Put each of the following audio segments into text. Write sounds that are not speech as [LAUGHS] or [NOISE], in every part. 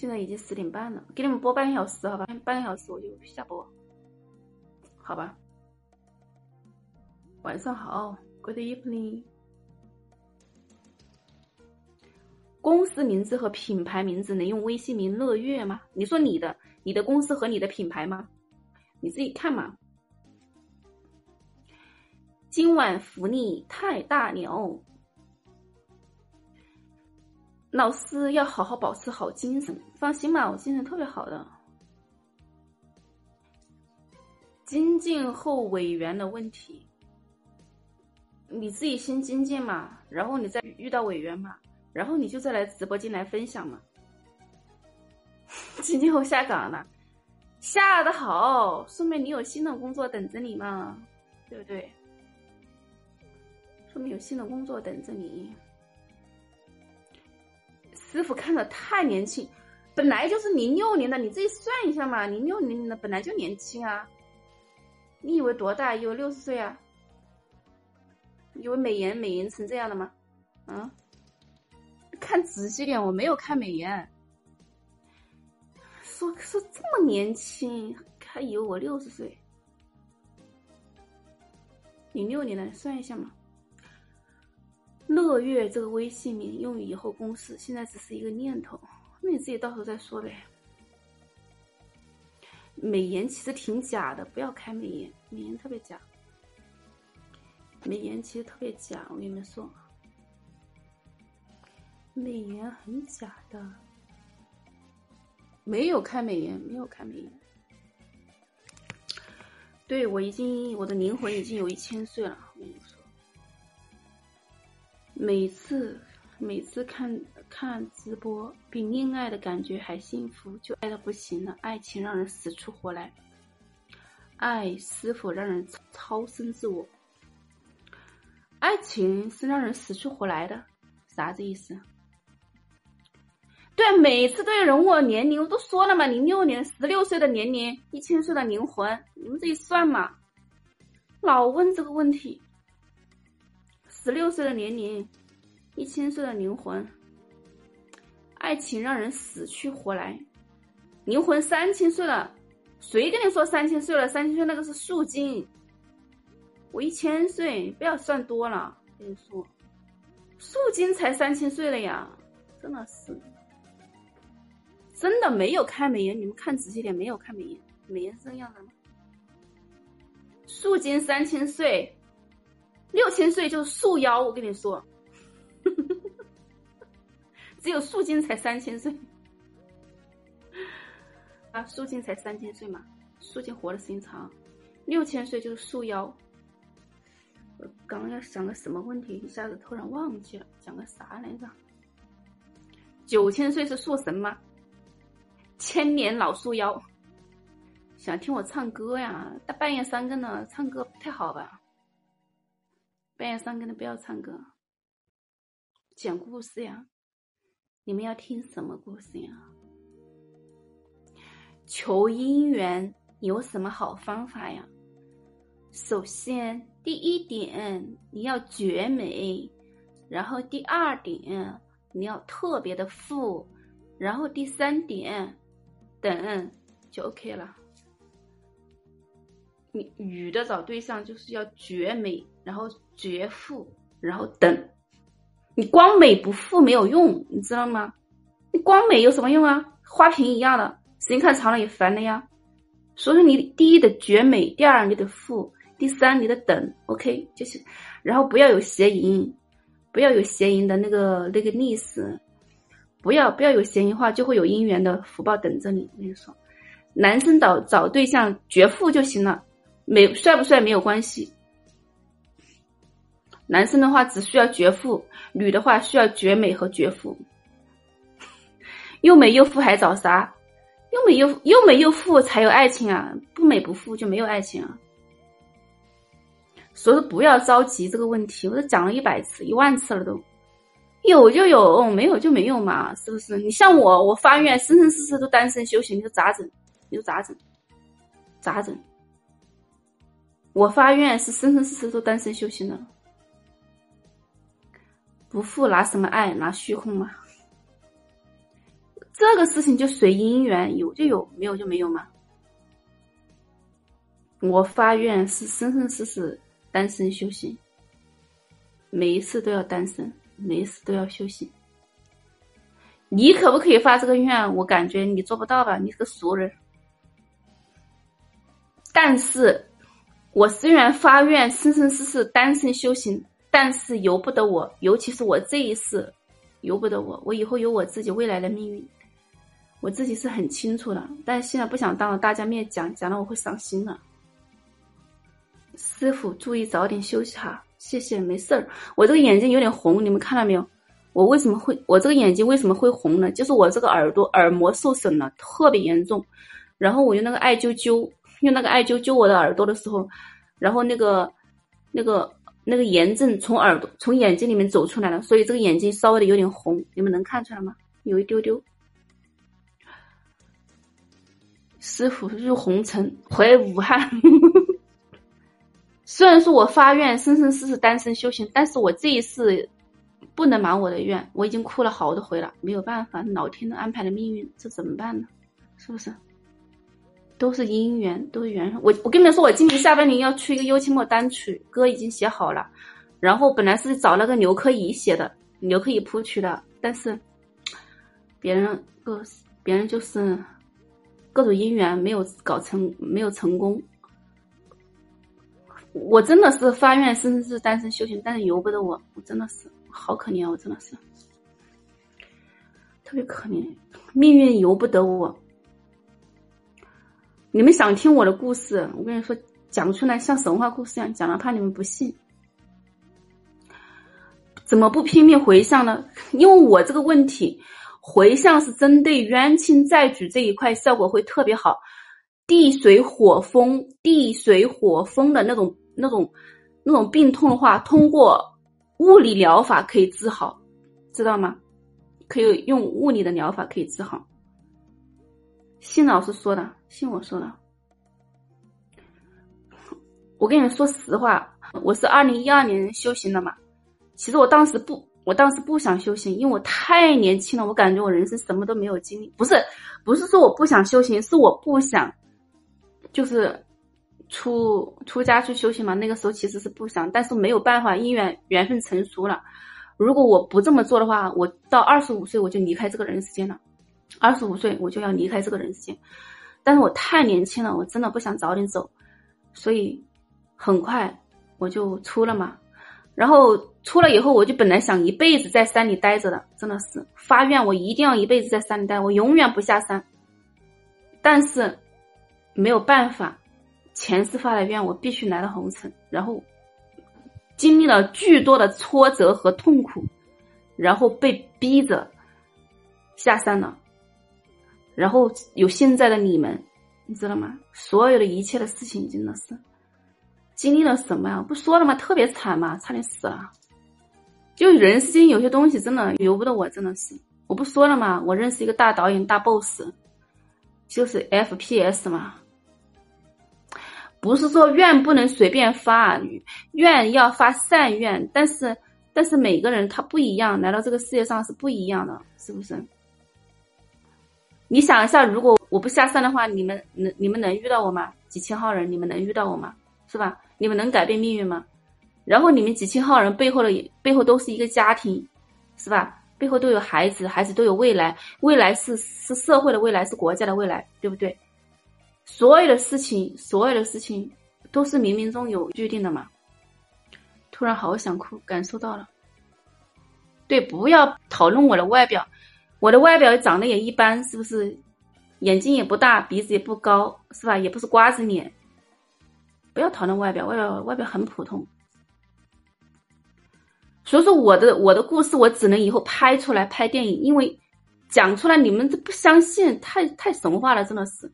现在已经十点半了，给你们播半个小时，好吧？半个小时我就下播，好吧？晚上好，Good evening。公司名字和品牌名字能用微信名乐悦吗？你说你的，你的公司和你的品牌吗？你自己看嘛。今晚福利太大了。老师要好好保持好精神，放心吧，我精神特别好的。精进后委员的问题，你自己先精进嘛，然后你再遇到委员嘛，然后你就再来直播间来分享嘛。精进后下岗了，下的好，说明你有新的工作等着你嘛，对不对？说明有新的工作等着你。师傅看着太年轻，本来就是零六年的，你自己算一下嘛，零六年的本来就年轻啊。你以为多大？有六十岁啊？以为美颜美颜成这样的吗？啊？看仔细点，我没有看美颜。说说这么年轻，还以为我六十岁。零六年的，算一下嘛。乐悦这个微信名用于以后公司，现在只是一个念头，那你自己到时候再说呗。美颜其实挺假的，不要开美颜，美颜特别假。美颜其实特别假，我跟你们说，美颜很假的。没有开美颜，没有开美颜。对我已经，我的灵魂已经有一千岁了，我跟你说。每次每次看看直播，比恋爱的感觉还幸福，就爱的不行了。爱情让人死去活来，爱是否让人超生自我？爱情是让人死去活来的，啥子意思？对，每次都有人问我年龄，我都说了嘛，零六年十六岁的年龄，一千岁的灵魂，你们自己算嘛。老问这个问题。十六岁的年龄，一千岁的灵魂，爱情让人死去活来，灵魂三千岁了，谁跟你说三千岁了？三千岁那个是素金，我一千岁，不要算多了，跟你说，素金才三千岁了呀，真的是，真的没有开美颜，你们看仔细点，没有开美颜，美颜是这样的吗？数金三千岁。六千岁就是树妖，我跟你说，[LAUGHS] 只有树精才三千岁 [LAUGHS] 啊，树精才三千岁嘛，树精活的时间长，六千岁就是树妖。我刚刚要想个什么问题，一下子突然忘记了，讲个啥来着？九千岁是树神吗？千年老树妖，想听我唱歌呀？大半夜三更的唱歌不太好吧？半夜三更的不要唱歌，讲故事呀！你们要听什么故事呀？求姻缘有什么好方法呀？首先，第一点你要绝美，然后第二点你要特别的富，然后第三点等就 OK 了。你女的找对象就是要绝美，然后绝富，然后等。你光美不富没有用，你知道吗？你光美有什么用啊？花瓶一样的，时间看长了也烦了呀。所以说你第一的绝美，第二你得富，第三你得等，OK 就是。然后不要有邪淫，不要有邪淫的那个那个历史，不要不要有邪淫话，就会有姻缘的福报等着你。我跟你说，男生找找对象绝富就行了。美帅不帅没有关系，男生的话只需要绝富，女的话需要绝美和绝富。又美又富还找啥？又美又又美又富才有爱情啊！不美不富就没有爱情啊！所以说不要着急这个问题，我都讲了一百次、一万次了都，有就有，没有就没有嘛，是不是？你像我，我发愿生生世世都单身修行，你说咋整？你说咋整？咋整？我发愿是生生世世都单身修行的，不负拿什么爱，拿虚空吗？这个事情就随因缘，有就有，没有就没有嘛。我发愿是生生世世单身修行，每一次都要单身，每一次都要修行。你可不可以发这个愿？我感觉你做不到吧，你是个俗人。但是，我虽然发愿生生世世单身修行，但是由不得我，尤其是我这一世，由不得我。我以后有我自己未来的命运，我自己是很清楚的。但是现在不想当着大家面讲，讲了我会伤心的。师傅，注意早点休息哈，谢谢，没事儿。我这个眼睛有点红，你们看到没有？我为什么会？我这个眼睛为什么会红呢？就是我这个耳朵耳膜受损了，特别严重。然后我用那个艾灸灸，用那个艾灸灸我的耳朵的时候，然后那个那个那个炎症从耳朵从眼睛里面走出来了，所以这个眼睛稍微的有点红，你们能看出来吗？有一丢丢。师傅入红尘回武汉。[LAUGHS] 虽然说我发愿生生世世单身修行，但是我这一世不能满我的愿，我已经哭了好多回了，没有办法，老天的安排的命运，这怎么办呢？是不是？都是姻缘，都是缘分。我我跟你们说，我今年下半年要出一个幽清末单曲，歌已经写好了，然后本来是找那个刘科仪写的，刘科仪谱曲的，但是别人各别人就是各种姻缘没有搞成，没有成功。我真的是发愿生生世单身修行，但是由不得我，我真的是好可怜，我真的是特别可怜，命运由不得我。你们想听我的故事，我跟你说，讲出来像神话故事一样讲，了，怕你们不信。怎么不拼命回向呢？因为我这个问题，回向是针对冤亲债主这一块，效果会特别好。地水火风，地水火风的那种。那种那种病痛的话，通过物理疗法可以治好，知道吗？可以用物理的疗法可以治好。信老师说的，信我说的。我跟你们说实话，我是二零一二年修行的嘛。其实我当时不，我当时不想修行，因为我太年轻了，我感觉我人生什么都没有经历。不是，不是说我不想修行，是我不想，就是。出出家去修行嘛？那个时候其实是不想，但是没有办法，因缘缘分成熟了。如果我不这么做的话，我到二十五岁我就离开这个人世间了。二十五岁我就要离开这个人世间，但是我太年轻了，我真的不想早点走，所以很快我就出了嘛。然后出了以后，我就本来想一辈子在山里待着的，真的是发愿我一定要一辈子在山里待，我永远不下山。但是没有办法。前世发的愿，我必须来到红尘，然后经历了巨多的挫折和痛苦，然后被逼着下山了，然后有现在的你们，你知道吗？所有的一切的事情，真的是经历了什么呀？不说了吗？特别惨嘛，差点死了。就人世间有些东西真的由不得我，真的是我不说了吗？我认识一个大导演，大 boss，就是 FPS 嘛。不是说愿不能随便发，愿要发善愿，但是但是每个人他不一样，来到这个世界上是不一样的，是不是？你想一下，如果我不下山的话，你们能你们能遇到我吗？几千号人，你们能遇到我吗？是吧？你们能改变命运吗？然后你们几千号人背后的背后都是一个家庭，是吧？背后都有孩子，孩子都有未来，未来是是社会的未来，是国家的未来，对不对？所有的事情，所有的事情都是冥冥中有注定的嘛。突然好想哭，感受到了。对，不要讨论我的外表，我的外表长得也一般，是不是？眼睛也不大，鼻子也不高，是吧？也不是瓜子脸。不要讨论外表，外表外表很普通。所以说，我的我的故事，我只能以后拍出来拍电影，因为讲出来你们都不相信，太太神话了，真的是。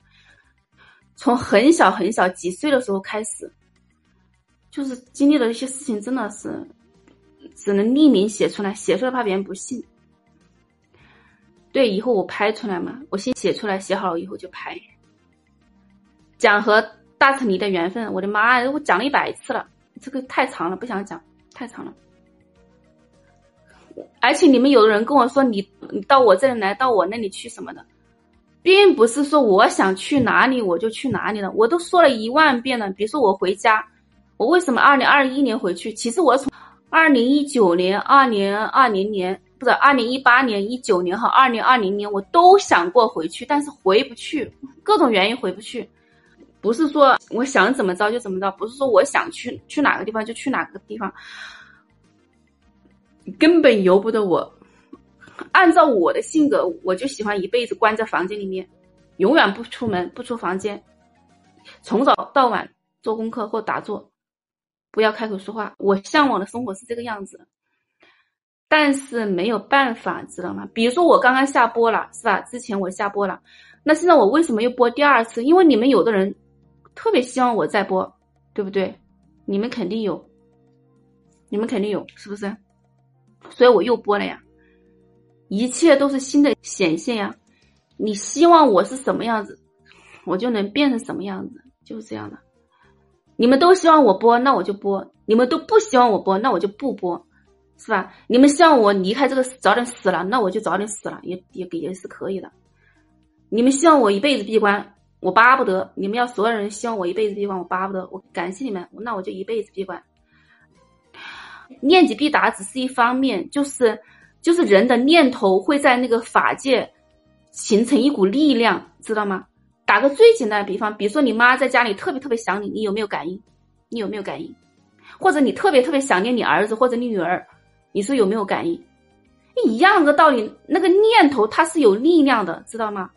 从很小很小几岁的时候开始，就是经历了一些事情，真的是只能匿名写出来，写出来怕别人不信。对，以后我拍出来嘛，我先写出来，写好了以后就拍。讲和大成离的缘分，我的妈呀，我讲了一百次了，这个太长了，不想讲，太长了。而且你们有的人跟我说你你到我这里来，到我那里去什么的，并不是说我想去哪里我就去哪里了。我都说了一万遍了。比如说我回家，我为什么二零二一年回去？其实我从二零一九年、二零二零年，不是二零一八年、一九年和二零二零年，我都想过回去，但是回不去，各种原因回不去。不是说我想怎么着就怎么着，不是说我想去去哪个地方就去哪个地方。根本由不得我。按照我的性格，我就喜欢一辈子关在房间里面，永远不出门，不出房间，从早到晚做功课或打坐，不要开口说话。我向往的生活是这个样子，但是没有办法，知道吗？比如说我刚刚下播了，是吧？之前我下播了，那现在我为什么又播第二次？因为你们有的人特别希望我再播，对不对？你们肯定有，你们肯定有，是不是？所以我又播了呀，一切都是新的显现呀。你希望我是什么样子，我就能变成什么样子，就是这样的。你们都希望我播，那我就播；你们都不希望我播，那我就不播，是吧？你们希望我离开这个早点死了，那我就早点死了，也也也是可以的。你们希望我一辈子闭关，我巴不得。你们要所有人希望我一辈子闭关，我巴不得。我感谢你们，那我就一辈子闭关。念及必达只是一方面，就是就是人的念头会在那个法界形成一股力量，知道吗？打个最简单的比方，比如说你妈在家里特别特别想你，你有没有感应？你有没有感应？或者你特别特别想念你儿子或者你女儿，你说有没有感应？一样的道理，那个念头它是有力量的，知道吗？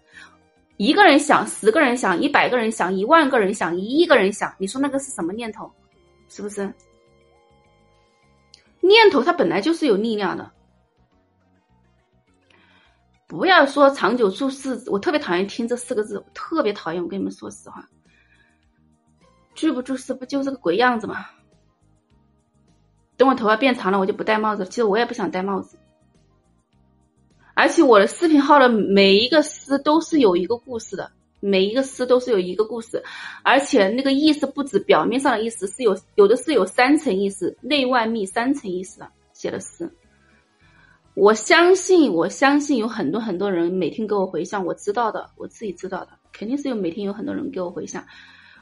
一个人想，十个人想，一百个人想，一万个人想，一亿个人想，你说那个是什么念头？是不是？念头它本来就是有力量的，不要说长久住世，我特别讨厌听这四个字，特别讨厌。我跟你们说实话，住不住世不就是个鬼样子吗？等我头发变长了，我就不戴帽子了。其实我也不想戴帽子，而且我的视频号的每一个诗都是有一个故事的。每一个诗都是有一个故事，而且那个意思不止表面上的意思，是有有的是有三层意思，内外密三层意思的写的诗。我相信，我相信有很多很多人每天给我回向，我知道的，我自己知道的，肯定是有每天有很多人给我回向。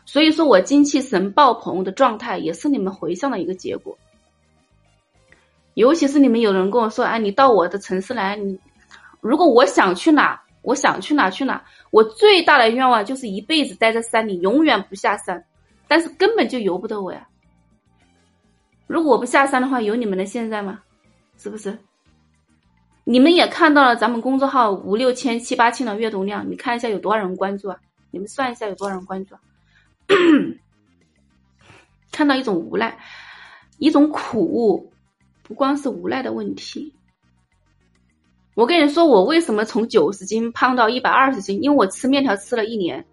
所以说我精气神爆棚的状态，也是你们回向的一个结果。尤其是你们有人跟我说，哎，你到我的城市来，你如果我想去哪？我想去哪去哪，我最大的愿望就是一辈子待在山里，永远不下山，但是根本就由不得我呀。如果我不下山的话，有你们的现在吗？是不是？你们也看到了咱们公众号五六千、七八千的阅读量，你看一下有多少人关注啊？你们算一下有多少人关注啊？[CLEARS THROAT] 看到一种无奈，一种苦，不光是无奈的问题。我跟你说，我为什么从九十斤胖到一百二十斤？因为我吃面条吃了一年，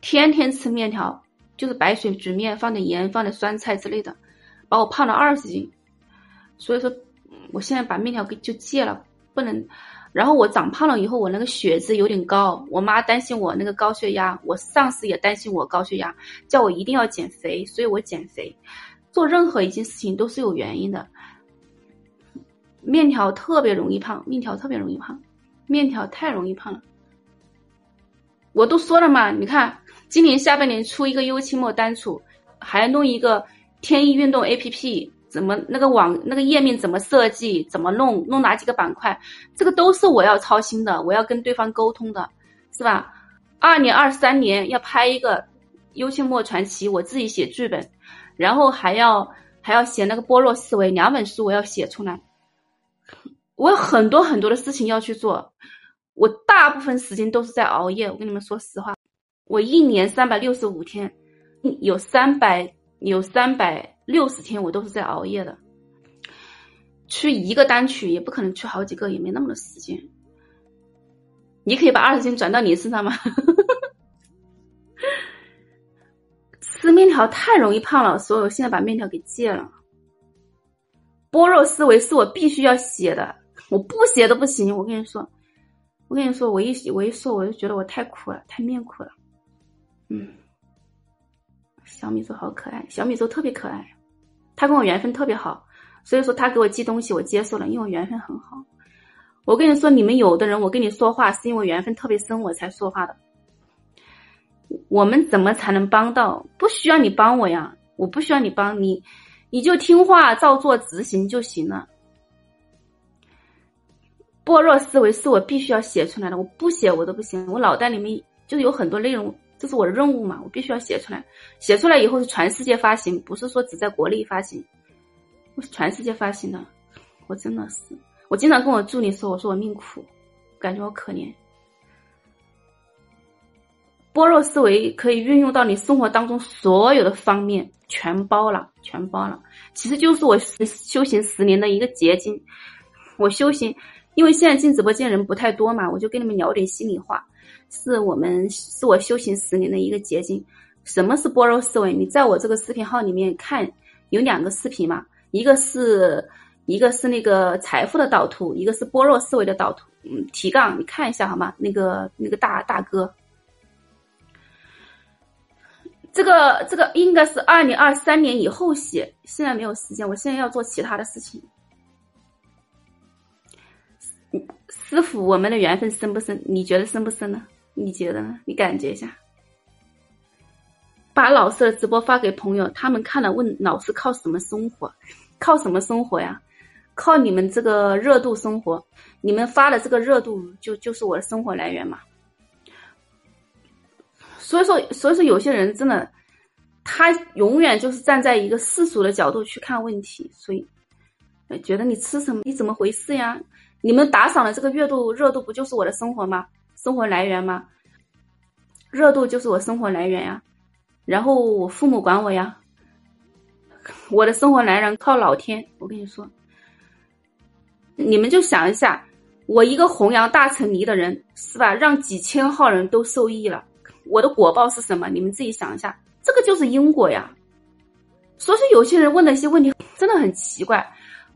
天天吃面条，就是白水煮面，放点盐，放点酸菜之类的，把我胖了二十斤。所以说，我现在把面条给就戒了，不能。然后我长胖了以后，我那个血脂有点高，我妈担心我那个高血压，我上司也担心我高血压，叫我一定要减肥，所以我减肥。做任何一件事情都是有原因的。面条特别容易胖，面条特别容易胖，面条太容易胖了。我都说了嘛，你看今年下半年出一个优期末单储，还弄一个天意运动 A P P，怎么那个网那个页面怎么设计，怎么弄，弄哪几个板块，这个都是我要操心的，我要跟对方沟通的，是吧？二年二三年要拍一个优期末传奇，我自己写剧本，然后还要还要写那个波若思维两本书，我要写出来。我有很多很多的事情要去做，我大部分时间都是在熬夜。我跟你们说实话，我一年三百六十五天，有三百有三百六十天我都是在熬夜的。去一个单曲也不可能去好几个，也没那么多时间。你可以把二十斤转到你身上吗？[LAUGHS] 吃面条太容易胖了，所以我现在把面条给戒了。般若思维是我必须要写的。我不写都不行，我跟你说，我跟你说，我一写我一说，我就觉得我太苦了，太命苦了。嗯，小米粥好可爱，小米粥特别可爱，他跟我缘分特别好，所以说他给我寄东西，我接受了，因为我缘分很好。我跟你说，你们有的人，我跟你说话是因为缘分特别深，我才说话的。我们怎么才能帮到？不需要你帮我呀，我不需要你帮你，你就听话照做执行就行了。般若思维是我必须要写出来的，我不写我都不行。我脑袋里面就有很多内容，这是我的任务嘛，我必须要写出来。写出来以后是全世界发行，不是说只在国内发行，我是全世界发行的。我真的是，我经常跟我助理说，我说我命苦，感觉我可怜。般若思维可以运用到你生活当中所有的方面，全包了，全包了。其实就是我修行十年的一个结晶。我修行。因为现在进直播间人不太多嘛，我就跟你们聊点心里话。是我们是我修行十年的一个结晶。什么是般若思维？你在我这个视频号里面看，有两个视频嘛，一个是一个是那个财富的导图，一个是般若思维的导图。嗯，提纲你看一下好吗？那个那个大大哥，这个这个应该是二零二三年以后写，现在没有时间，我现在要做其他的事情。师傅，我们的缘分深不深？你觉得深不深呢？你觉得呢？你感觉一下。把老师的直播发给朋友，他们看了问老师靠什么生活？靠什么生活呀？靠你们这个热度生活。你们发的这个热度就就是我的生活来源嘛。所以说，所以说有些人真的，他永远就是站在一个世俗的角度去看问题，所以觉得你吃什么？你怎么回事呀？你们打赏的这个热度，热度不就是我的生活吗？生活来源吗？热度就是我生活来源呀。然后我父母管我呀。我的生活来源靠老天。我跟你说，你们就想一下，我一个弘扬大乘离的人，是吧？让几千号人都受益了，我的果报是什么？你们自己想一下，这个就是因果呀。所以说，有些人问的一些问题真的很奇怪。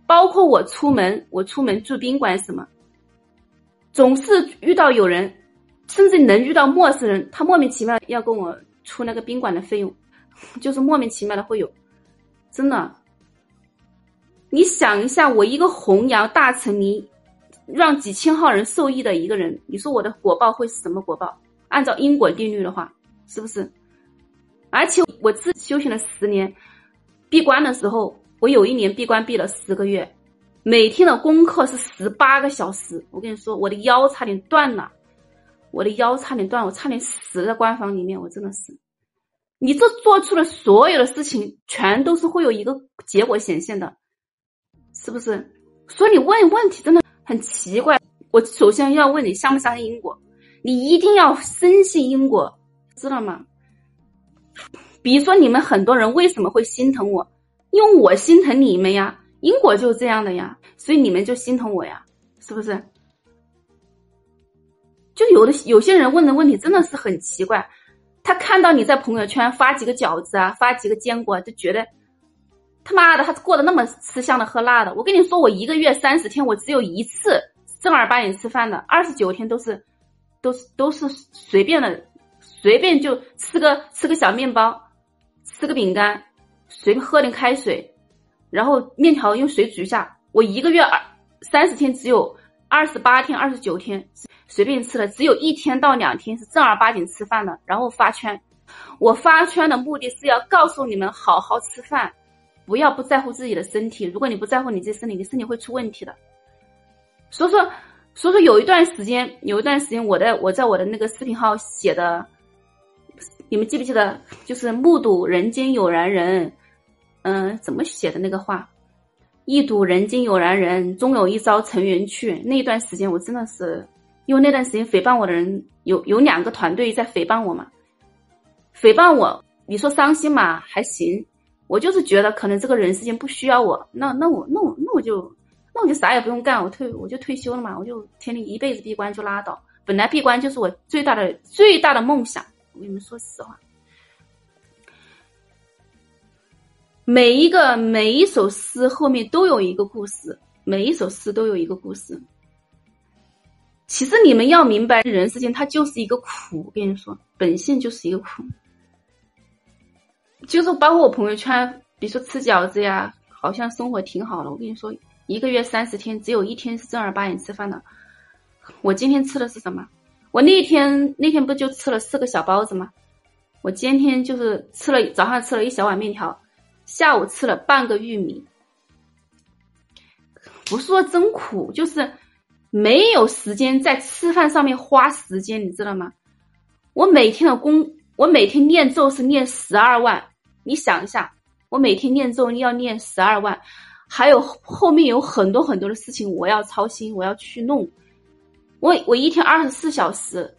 包括我出门，我出门住宾馆什么，总是遇到有人，甚至能遇到陌生人，他莫名其妙要跟我出那个宾馆的费用，[LAUGHS] 就是莫名其妙的会有，真的。你想一下，我一个弘扬大乘尼，让几千号人受益的一个人，你说我的果报会是什么果报？按照因果定律的话，是不是？而且我自修行了十年，闭关的时候。我有一年闭关闭了十个月，每天的功课是十八个小时。我跟你说，我的腰差点断了，我的腰差点断，我差点死在关房里面。我真的是，你这做出的所有的事情，全都是会有一个结果显现的，是不是？所以你问问题真的很奇怪。我首先要问你，相不相信因果？你一定要深信因果，知道吗？比如说，你们很多人为什么会心疼我？因为我心疼你们呀，因果就是这样的呀，所以你们就心疼我呀，是不是？就有的有些人问的问题真的是很奇怪，他看到你在朋友圈发几个饺子啊，发几个坚果，就觉得他妈的他过得那么吃香的喝辣的。我跟你说，我一个月三十天，我只有一次正儿八经吃饭的，二十九天都是都是都是随便的，随便就吃个吃个小面包，吃个饼干。随便喝点开水，然后面条用水煮一下。我一个月二三十天，只有二十八天、二十九天随便吃的，只有一天到两天是正儿八经吃饭的。然后发圈，我发圈的目的是要告诉你们好好吃饭，不要不在乎自己的身体。如果你不在乎你自己身体，你身体会出问题的。所以说，所以说有一段时间，有一段时间，我在我在我的那个视频号写的，你们记不记得？就是目睹人间有然人。嗯，怎么写的那个话？一睹人间有然人，终有一朝成缘去。那段时间我真的是，因为那段时间诽谤我的人有有两个团队在诽谤我嘛，诽谤我，你说伤心嘛还行，我就是觉得可能这个人世间不需要我，那那我那我那我就那我就啥也不用干，我退我就退休了嘛，我就天天一辈子闭关就拉倒。本来闭关就是我最大的最大的梦想，我跟你们说实话。每一个每一首诗后面都有一个故事，每一首诗都有一个故事。其实你们要明白，人世间它就是一个苦。我跟你说，本性就是一个苦。就是包括我朋友圈，比如说吃饺子呀，好像生活挺好的。我跟你说，一个月三十天，只有一天是正儿八经吃饭的。我今天吃的是什么？我那天那天不就吃了四个小包子吗？我今天就是吃了早上吃了一小碗面条，下午吃了半个玉米。不是说真苦，就是没有时间在吃饭上面花时间，你知道吗？我每天的功，我每天念咒是念十二万，你想一下，我每天念咒要念十二万，还有后面有很多很多的事情我要操心，我要去弄。我我一天二十四小时，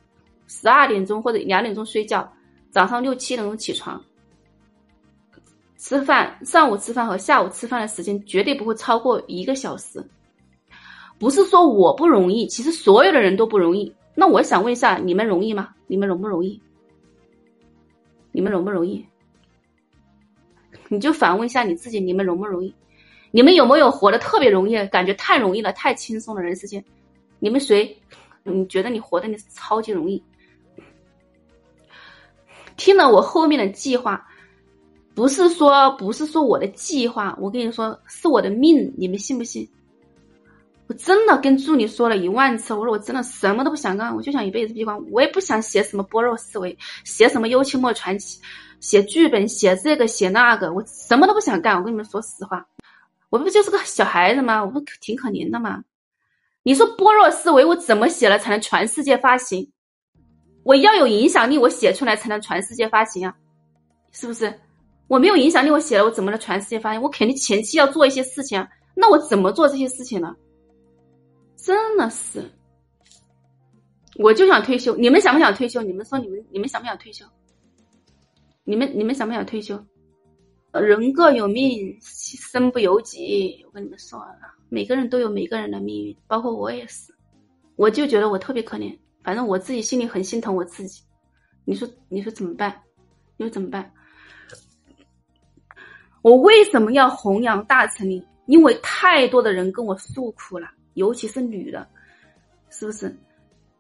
十二点钟或者两点钟睡觉。早上六七点钟起床，吃饭，上午吃饭和下午吃饭的时间绝对不会超过一个小时。不是说我不容易，其实所有的人都不容易。那我想问一下，你们容易吗？你们容不容易？你们容不容易？你就反问一下你自己，你们容不容易？你们有没有活得特别容易，感觉太容易了，太轻松的人世间？你们谁？你觉得你活的你超级容易？听了我后面的计划，不是说不是说我的计划，我跟你说是我的命，你们信不信？我真的跟助理说了一万次，我说我真的什么都不想干，我就想一辈子闭关，我也不想写什么般若思维，写什么幽清末传奇，写剧本，写这个写那个，我什么都不想干。我跟你们说实话，我不就是个小孩子吗？我不挺可怜的吗？你说般若思维，我怎么写了才能全世界发行？我要有影响力，我写出来才能全世界发行啊，是不是？我没有影响力，我写了，我怎么能全世界发行？我肯定前期要做一些事情啊。那我怎么做这些事情呢？真的是，我就想退休。你们想不想退休？你们说你们你们想不想退休？你们你们想不想退休？人各有命，身不由己。我跟你们说，每个人都有每个人的命运，包括我也是。我就觉得我特别可怜。反正我自己心里很心疼我自己，你说你说怎么办？你说怎么办？我为什么要弘扬大成力？因为太多的人跟我诉苦了，尤其是女的，是不是？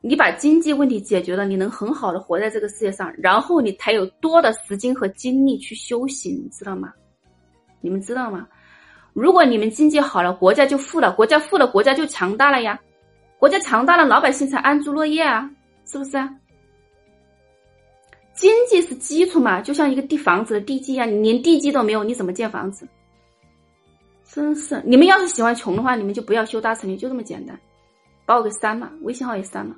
你把经济问题解决了，你能很好的活在这个世界上，然后你才有多的时间和精力去修行，知道吗？你们知道吗？如果你们经济好了，国家就富了，国家富了，国家就强大了呀。国家强大了，老百姓才安居乐业啊，是不是？经济是基础嘛，就像一个地房子的地基一样，你连地基都没有，你怎么建房子？真是！你们要是喜欢穷的话，你们就不要修大成林，就这么简单。把我给删了，微信号也删了。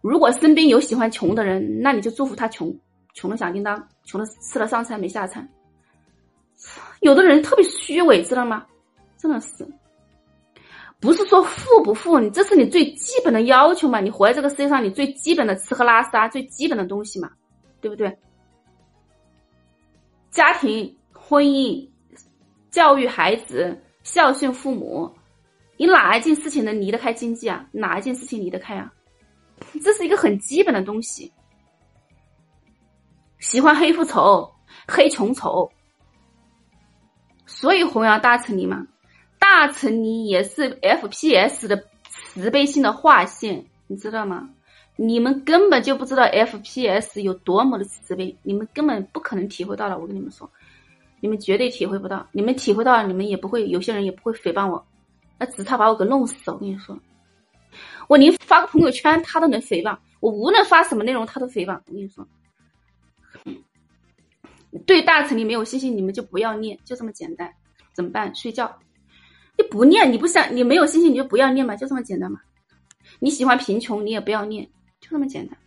如果身边有喜欢穷的人，那你就祝福他穷，穷的响叮当，穷的吃了上餐没下餐。有的人特别虚伪，知道吗？真的是。不是说富不富，你这是你最基本的要求嘛？你活在这个世界上，你最基本的吃喝拉撒，最基本的东西嘛，对不对？家庭、婚姻、教育孩子、孝顺父母，你哪一件事情能离得开经济啊？哪一件事情离得开啊？这是一个很基本的东西。喜欢黑富丑、黑穷丑，所以弘扬大成理嘛。大成你也是 FPS 的慈悲心的划线，你知道吗？你们根本就不知道 FPS 有多么的慈悲，你们根本不可能体会到了。我跟你们说，你们绝对体会不到。你们体会到了，你们也不会，有些人也不会诽谤我。那只差把我给弄死。我跟你说，我连发个朋友圈他都能诽谤，我无论发什么内容他都诽谤。我跟你说，对大成你没有信心，你们就不要念，就这么简单。怎么办？睡觉。你不念，你不想，你没有信心，你就不要念嘛，就这么简单嘛。你喜欢贫穷，你也不要念，就这么简单。